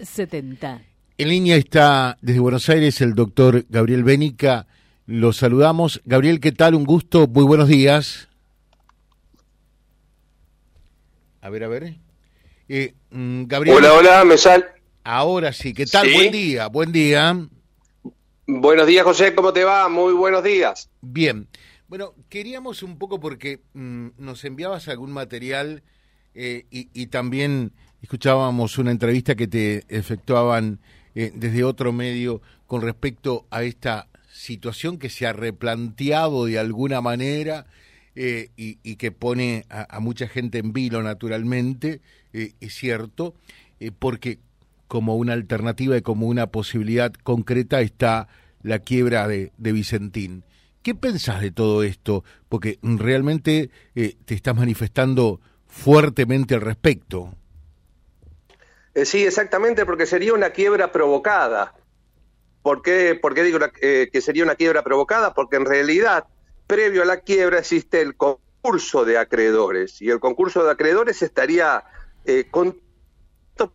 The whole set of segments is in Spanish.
70. En línea está desde Buenos Aires el doctor Gabriel Bénica. Lo saludamos. Gabriel, ¿qué tal? Un gusto. Muy buenos días. A ver, a ver. Eh, mm, Gabriel. Hola, hola, me sal. Ahora sí, ¿qué tal? Buen día, buen día. Buenos días, José, ¿cómo te va? Muy buenos días. Bien. Bueno, queríamos un poco porque mm, nos enviabas algún material eh, y, también escuchábamos una entrevista que te efectuaban eh, desde otro medio con respecto a esta situación que se ha replanteado de alguna manera eh, y, que pone a, mucha gente en vilo naturalmente, es cierto, porque como una alternativa y como una posibilidad concreta está la quiebra de, de Vicentín. ¿Qué pensás de todo esto? Porque realmente te estás manifestando fuertemente al respecto. Eh, sí, exactamente, porque sería una quiebra provocada. ¿Por qué, digo eh, que sería una quiebra provocada? Porque en realidad, previo a la quiebra existe el concurso de acreedores y el concurso de acreedores estaría eh, con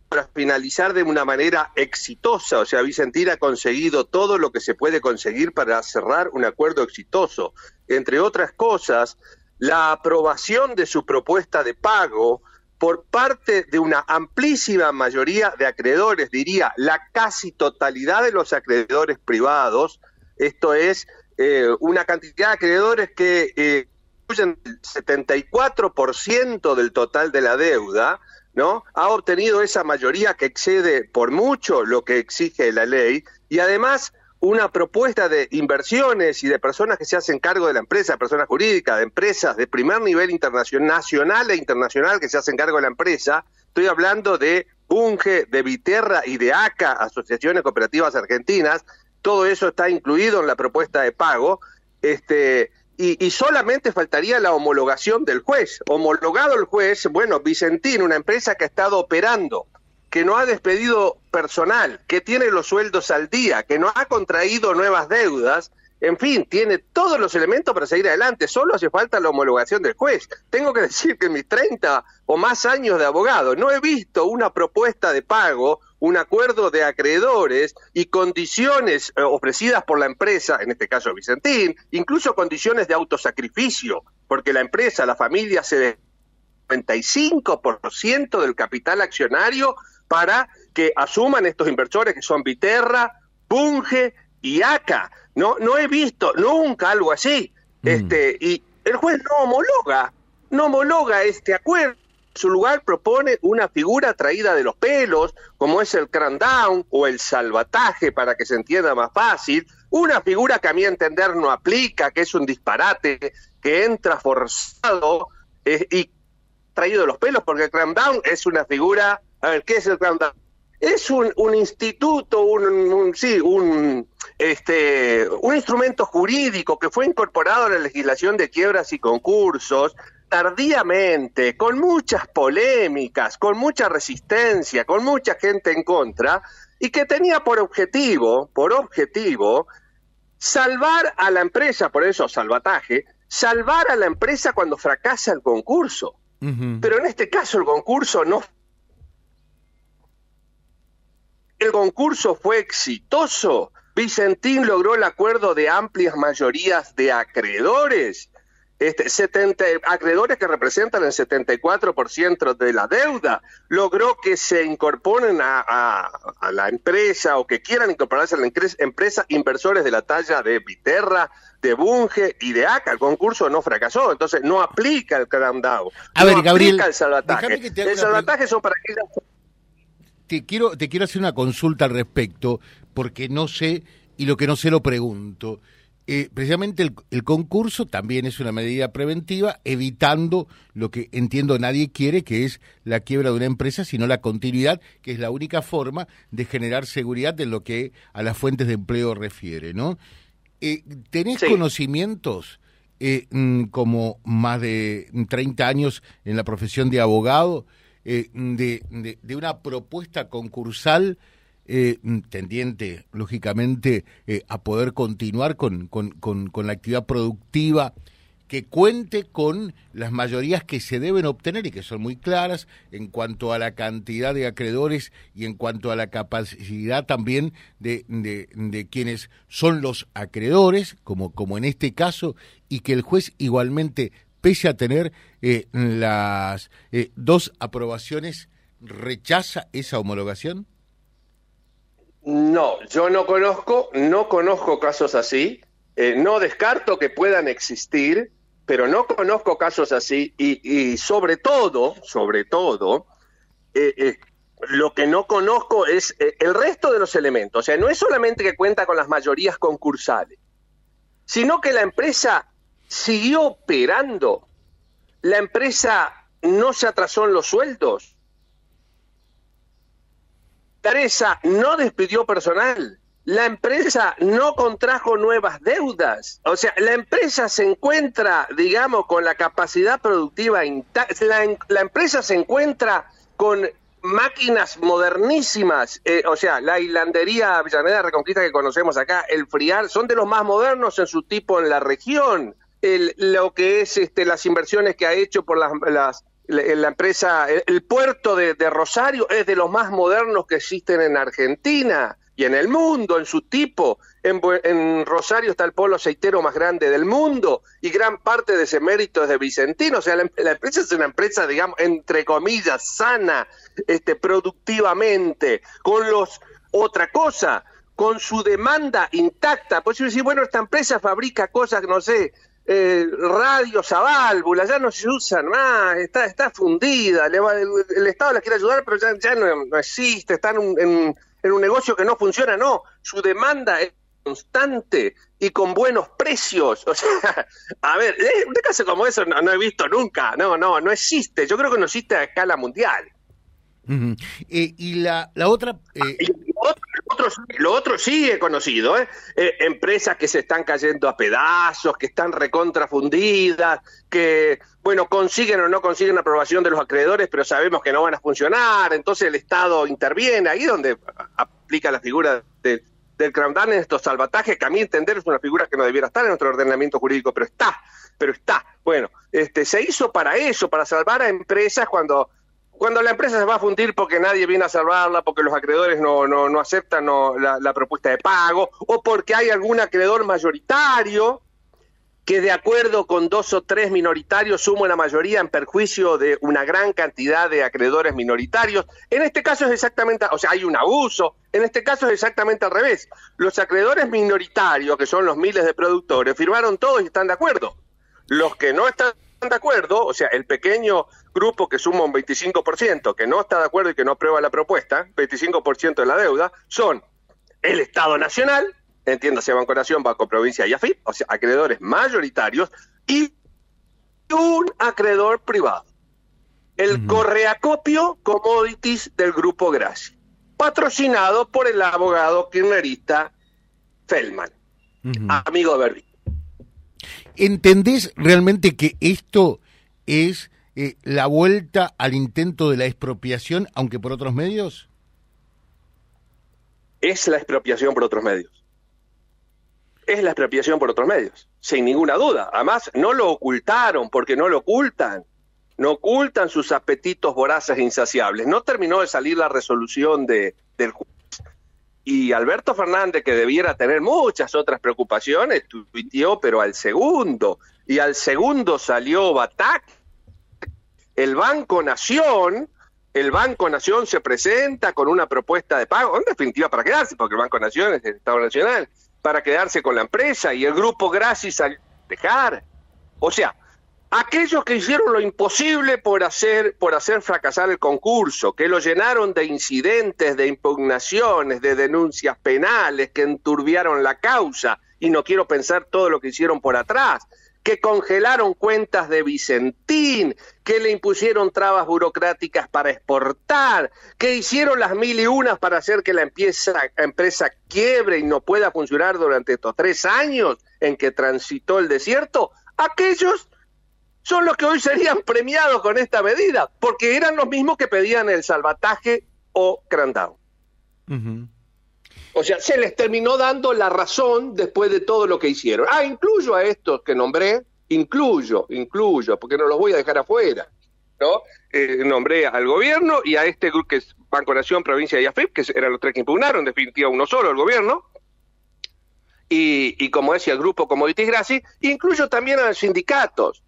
para finalizar de una manera exitosa. O sea, Vicentín ha conseguido todo lo que se puede conseguir para cerrar un acuerdo exitoso. Entre otras cosas, la aprobación de su propuesta de pago por parte de una amplísima mayoría de acreedores, diría la casi totalidad de los acreedores privados, esto es eh, una cantidad de acreedores que eh, incluyen el 74% del total de la deuda, ¿no? Ha obtenido esa mayoría que excede por mucho lo que exige la ley y además una propuesta de inversiones y de personas que se hacen cargo de la empresa, personas jurídicas, de empresas de primer nivel nacional e internacional que se hacen cargo de la empresa. Estoy hablando de Bunge, de Viterra y de ACA, Asociaciones Cooperativas Argentinas. Todo eso está incluido en la propuesta de pago. Este, y, y, solamente faltaría la homologación del juez. Homologado el juez, bueno, Vicentín, una empresa que ha estado operando que no ha despedido personal, que tiene los sueldos al día, que no ha contraído nuevas deudas, en fin, tiene todos los elementos para seguir adelante, solo hace falta la homologación del juez. Tengo que decir que en mis 30 o más años de abogado no he visto una propuesta de pago, un acuerdo de acreedores y condiciones eh, ofrecidas por la empresa, en este caso Vicentín, incluso condiciones de autosacrificio, porque la empresa, la familia se 95% del capital accionario para que asuman estos inversores que son Viterra, Bunge y ACA. No, no he visto nunca algo así. Mm. Este, y el juez no homologa, no homologa este acuerdo. En su lugar propone una figura traída de los pelos, como es el crandown o el salvataje, para que se entienda más fácil. Una figura que a mi entender no aplica, que es un disparate, que entra forzado eh, y traído de los pelos, porque el crandown es una figura a ver, ¿qué es el Down? Es un, un instituto, un, sí, un, este, un instrumento jurídico que fue incorporado a la legislación de quiebras y concursos tardíamente, con muchas polémicas, con mucha resistencia, con mucha gente en contra, y que tenía por objetivo, por objetivo, salvar a la empresa, por eso salvataje, salvar a la empresa cuando fracasa el concurso. Pero en este caso el concurso no el concurso fue exitoso. Vicentín logró el acuerdo de amplias mayorías de acreedores, este, 70, acreedores que representan el 74% de la deuda. Logró que se incorporen a, la empresa o que quieran incorporarse a la empresa inversores de la talla de Viterra, de Bunge y de ACA. El concurso no fracasó, entonces no aplica el cramdown. A ver, Gabriel, el salvataje. El salvataje son para aquellas te quiero, te quiero hacer una consulta al respecto, porque no sé, y lo que no sé lo pregunto. Eh, precisamente el, concurso también es una medida preventiva, evitando lo que entiendo nadie quiere, que es la quiebra de una empresa, sino la continuidad, que es la única forma de generar seguridad en lo que a las fuentes de empleo refiere, ¿no? Eh, ¿Tenés conocimientos, eh, mm, como más de 30 años en la profesión de abogado, eh, de, de, una propuesta concursal eh, tendiente, lógicamente, eh, a poder continuar con, con, con, la actividad productiva que cuente con las mayorías que se deben obtener y que son muy claras en cuanto a la cantidad de acreedores y en cuanto a la capacidad también de, de, quienes son los acreedores, como, como en este caso, y que el juez igualmente, pese a tener eh, las eh, dos aprobaciones, rechaza esa homologación? No, yo no conozco, no conozco casos así. Eh, no descarto que puedan existir, pero no conozco casos así y, sobre todo, sobre todo, lo que no conozco es el resto de los elementos. O sea, no es solamente que cuenta con las mayorías concursales, sino que la empresa siguió operando. La empresa no se atrasó en los sueldos. Empresa no despidió personal, la empresa no contrajo nuevas deudas, o sea, la empresa se encuentra, digamos, con la capacidad productiva intacta, la, empresa se encuentra con máquinas modernísimas, eh, o sea, la hilandería Avellaneda Reconquista que conocemos acá, el Friar, son de los más modernos en su tipo en la región. El, lo que es este, las inversiones que ha hecho por las, las la empresa, el, puerto de, Rosario es de los más modernos que existen en Argentina y en el mundo, en su tipo. En, Rosario está el polo aceitero más grande del mundo y gran parte de ese mérito es de Vicentino. O sea, la, empresa es una empresa, digamos, entre comillas, sana, este, productivamente, con los, otra cosa, con su demanda intacta. Pues decir, bueno, esta empresa fabrica cosas, no sé, eh, radios a válvula, ya no se usan más, está, está fundida, el, Estado la quiere ayudar, pero ya, no, existe, está en un, en, un negocio que no funciona, no, su demanda es constante y con buenos precios. O sea, a ver, eh, un caso como eso no, he visto nunca, no, no, no existe, yo creo que no existe a escala mundial. Eh, y la, la otra... Eh... lo, otro, sí he conocido, ¿eh? ¿eh? empresas que se están cayendo a pedazos, que están recontrafundidas, que, bueno, consiguen o no consiguen aprobación de los acreedores, pero sabemos que no van a funcionar, entonces el Estado interviene, ahí donde aplica la figura del crowdfunding en estos salvatajes, que a mi entender es una figura que no debiera estar en nuestro ordenamiento jurídico, pero está, pero está. Bueno, este, se hizo para eso, para salvar a empresas cuando cuando la empresa se va a fundir porque nadie viene a salvarla, porque los acreedores no, no, no aceptan la, propuesta de pago, o porque hay algún acreedor mayoritario que de acuerdo con dos o tres minoritarios suma la mayoría en perjuicio de una gran cantidad de acreedores minoritarios. En este caso es exactamente, o sea, hay un abuso, en este caso es exactamente al revés. Los acreedores minoritarios, que son los miles de productores, firmaron todos y están de acuerdo. Los que no están de acuerdo, o sea, el pequeño grupo que suma un 25%, que no está de acuerdo y que no aprueba la propuesta, 25% de la deuda, son el Estado Nacional, entiéndase Banco Nación, Banco Provincia y AFIP, o sea, acreedores mayoritarios, y un acreedor privado, el Correacopio Commodities del Grupo Gracia, patrocinado por el abogado kirchnerista Feldman, amigo de Berlín. ¿Entendés realmente que esto es eh, la vuelta al intento de la expropiación, aunque por otros medios? Es la expropiación por otros medios. Es la expropiación por otros medios, sin ninguna duda. Además, no lo ocultaron, porque no lo ocultan. No ocultan sus apetitos voraces e insaciables. No terminó de salir la resolución de, del y Alberto Fernández, que debiera tener muchas otras preocupaciones, tuiteó, pero al segundo. Y al segundo salió Batac. El Banco Nación, el Banco Nación se presenta con una propuesta de pago, en definitiva para quedarse, porque el Banco Nación es el Estado Nacional, para quedarse con la empresa y el Grupo Graci salió a dejar. O sea, aquellos que hicieron lo imposible por hacer, por hacer fracasar el concurso, que lo llenaron de incidentes, de impugnaciones, de denuncias penales, que enturbiaron la causa, y no quiero pensar todo lo que hicieron por atrás, que congelaron cuentas de Vicentín, que le impusieron trabas burocráticas para exportar, que hicieron las mil y unas para hacer que la empresa, empresa quiebre y no pueda funcionar durante estos tres años en que transitó el desierto, aquellos son los que hoy serían premiados con esta medida, porque eran los mismos que pedían el salvataje o crandown. O sea, se les terminó dando la razón después de todo lo que hicieron. Ah, incluyo a estos que nombré, incluyo, incluyo, porque no los voy a dejar afuera, ¿no? Eh, nombré al gobierno y a este grupo que es Banco Nación, Provincia y AFIP, que eran los tres que impugnaron, en definitiva uno solo, el gobierno, y, y como decía el grupo Commodities Graci, incluyo también a los sindicatos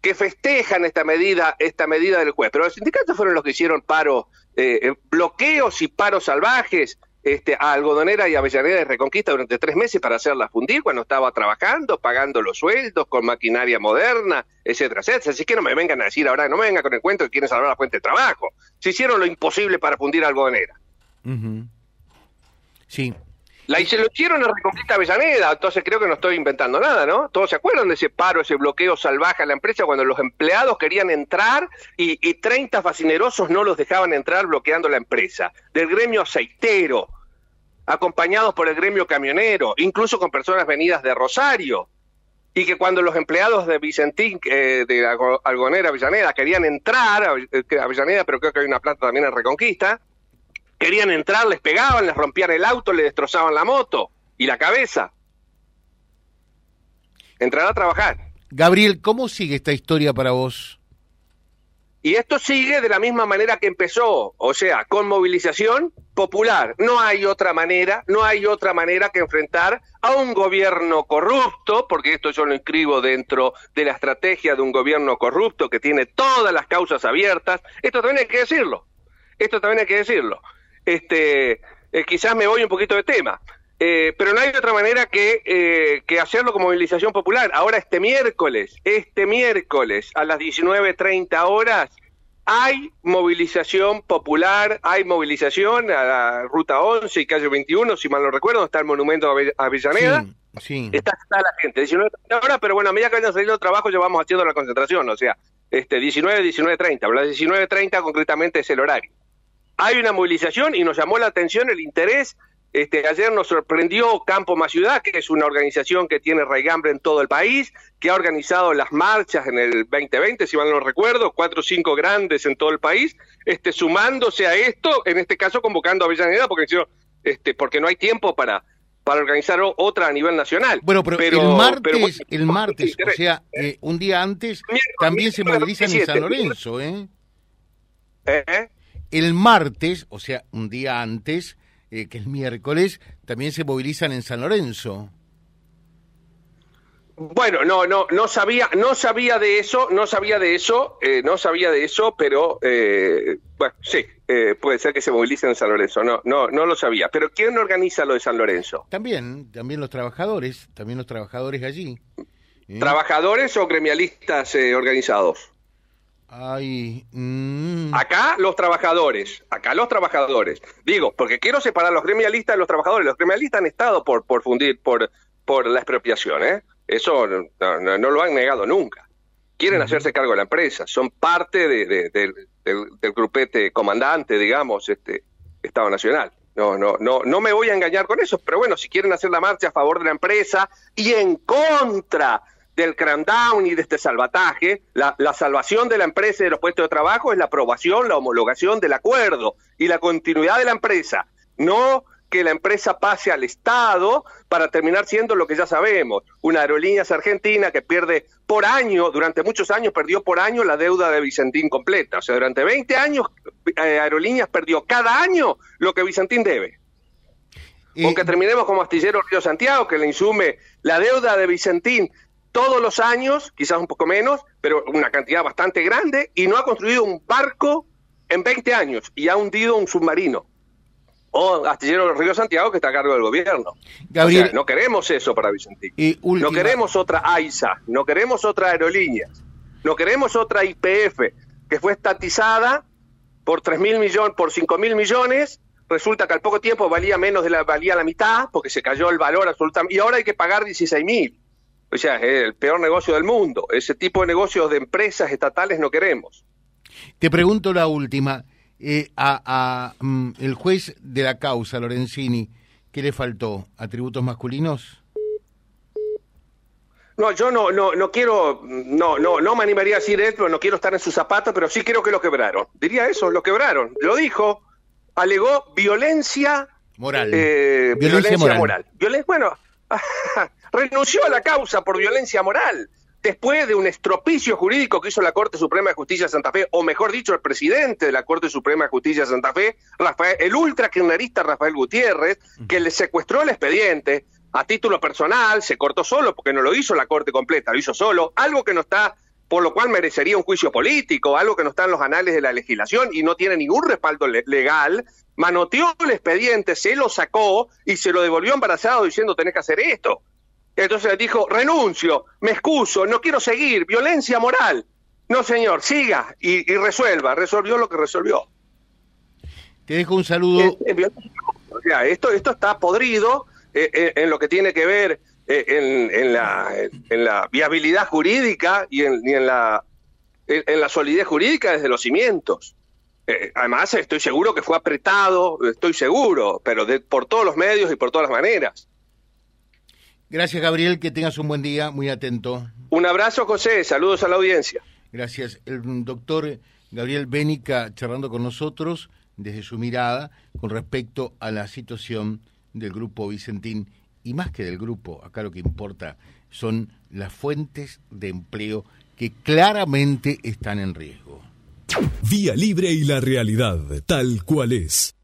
que festejan esta medida, esta medida del juez. Pero los sindicatos fueron los que hicieron paros, eh, bloqueos y paros salvajes este, a Algodonera y Avellaneda de Reconquista durante tres meses para hacerla fundir cuando estaba trabajando, pagando los sueldos, con maquinaria moderna, etcétera, etcétera. Así que no me vengan a decir ahora, no me vengan con el cuento que quieren salvar la fuente de trabajo. Se hicieron lo imposible para fundir a Algodonera. Sí, la, y se lo hicieron en Reconquista Avellaneda, entonces creo que no estoy inventando nada, ¿no? Todos se acuerdan de ese paro, ese bloqueo salvaje a la empresa cuando los empleados querían entrar y, y 30 fascinerosos no los dejaban entrar bloqueando la empresa. Del gremio aceitero, acompañados por el gremio camionero, incluso con personas venidas de Rosario. Y que cuando los empleados de Vicentín, eh, de Algonera Avellaneda, querían entrar a Avellaneda, pero creo que hay una planta también en Reconquista, querían entrar, les pegaban, les rompían el auto, les destrozaban la moto y la cabeza. Entrar a trabajar. Gabriel, ¿cómo sigue esta historia para vos? Y esto sigue de la misma manera que empezó, o sea, con movilización popular. No hay otra manera, no hay otra manera que enfrentar a un gobierno corrupto, porque esto yo lo inscribo dentro de la estrategia de un gobierno corrupto que tiene todas las causas abiertas. Esto también hay que decirlo. Esto también hay que decirlo este, eh, quizás me voy un poquito de tema. Eh, pero no hay otra manera que, eh, que hacerlo como movilización popular. Ahora este miércoles, este miércoles a las 19.30 horas, hay movilización popular, hay movilización a la Ruta 11 y Calle 21, si mal no recuerdo, está el monumento a Avellaneda. Sí, Está, la gente, 19.30 horas, pero bueno, a medida que vayan saliendo trabajo ya vamos haciendo la concentración, o sea, este 19, 19.30, a las 19.30 concretamente es el horario hay una movilización y nos llamó la atención el interés. Este, ayer nos sorprendió Campo Más Ciudad, que es una organización que tiene raigambre en todo el país, que ha organizado las marchas en el 2020, si mal no recuerdo, cuatro o cinco grandes en todo el país, este, sumándose a esto, en este caso convocando a Avellaneda, porque, este, porque no hay tiempo para, para organizar otra a nivel nacional. Bueno, pero, el martes, el martes o sea, eh, un día antes, también se movilizan en San Lorenzo, ¿eh? ¿Eh? El martes, o sea, un día antes, eh, que el miércoles, también se movilizan en San Lorenzo. Bueno, no, no, no sabía, no sabía de eso, no sabía de eso, eh, no sabía de eso, pero eh, bueno, sí, puede ser que se movilicen en San Lorenzo. No, no, no lo sabía. Pero ¿quién organiza lo de San Lorenzo? También, también los trabajadores, también los trabajadores allí. ¿Trabajadores o gremialistas organizados? Ay, mm. Acá los trabajadores, acá los trabajadores. Digo, porque quiero separar los gremialistas de los trabajadores. Los gremialistas han estado por, por fundir, por, por la expropiación, ¿eh? Eso no, lo han negado nunca. Quieren hacerse cargo de la empresa, son parte de, del, del, grupete comandante, digamos, este Estado Nacional. No, no, no, no me voy a engañar con eso, pero bueno, si quieren hacer la marcha a favor de la empresa y en contra del cramdown y de este salvataje, la, salvación de la empresa y de los puestos de trabajo es la aprobación, la homologación del acuerdo y la continuidad de la empresa, no que la empresa pase al Estado para terminar siendo lo que ya sabemos, una aerolínea argentina que pierde por año, durante muchos años perdió por año la deuda de Vicentín completa, o sea, durante 20 años eh, Aerolíneas perdió cada año lo que Vicentín debe. Aunque terminemos como Astillero Río Santiago, que le insume la deuda de Vicentín todos los años, quizás un poco menos, pero una cantidad bastante grande, y no ha construido un barco en 20 años y ha hundido un submarino. O Astillero Río Santiago, que está a cargo del gobierno. Gabriel, no queremos eso para Vicentín. No queremos otra AISA, no queremos otra aerolínea, no queremos otra IPF, que fue estatizada por 3 mil millones, por 5 mil millones, resulta que al poco tiempo valía menos de la, valía la mitad, porque se cayó el valor absolutamente, y ahora hay que pagar 16 mil. O sea, es el peor negocio del mundo. Ese tipo de negocios de empresas estatales no queremos. Te pregunto la última. Eh, a, mm, el juez de la causa, Lorenzini, ¿qué le faltó? ¿Atributos masculinos? No, yo no, no, no quiero, no, no, no me animaría a decir esto, no quiero estar en sus zapatos, pero sí creo que lo quebraron. Diría eso, lo quebraron. Lo dijo, alegó violencia moral. Eh, violencia, moral. bueno, renunció a la causa por violencia moral. después de un estropicio jurídico que hizo la Corte Suprema de Justicia de Santa Fe, o mejor dicho, el presidente de la Corte Suprema de Justicia de Santa Fe, Rafael, el ultra Rafael Gutiérrez, que le secuestró el expediente a título personal, se cortó solo porque no lo hizo la Corte completa, lo hizo solo, algo que no está, por lo cual merecería un juicio político, algo que no está en los anales de la legislación y no tiene ningún respaldo legal, manoteó el expediente, se lo sacó y se lo devolvió embarazado diciendo tenés que hacer esto. Entonces le dijo, renuncio, me excuso, no quiero seguir, violencia moral. No, señor, siga y, resuelva. Resolvió lo que resolvió. Te dejo un saludo. o sea, esto, esto está podrido eh, eh, en lo que tiene que ver eh, en, la, en la viabilidad jurídica y en, la, en, la solidez jurídica desde los cimientos. además, estoy seguro que fue apretado, estoy seguro, pero de, por todos los medios y por todas las maneras. Gracias, Gabriel. Que tengas un buen día. Muy atento. Un abrazo, José. Saludos a la audiencia. Gracias. El doctor Gabriel Bénica charlando con nosotros desde su mirada con respecto a la situación del grupo Vicentín y más que del grupo, acá lo que importa son las fuentes de empleo que claramente están en riesgo. Vía Libre y la realidad, tal cual es.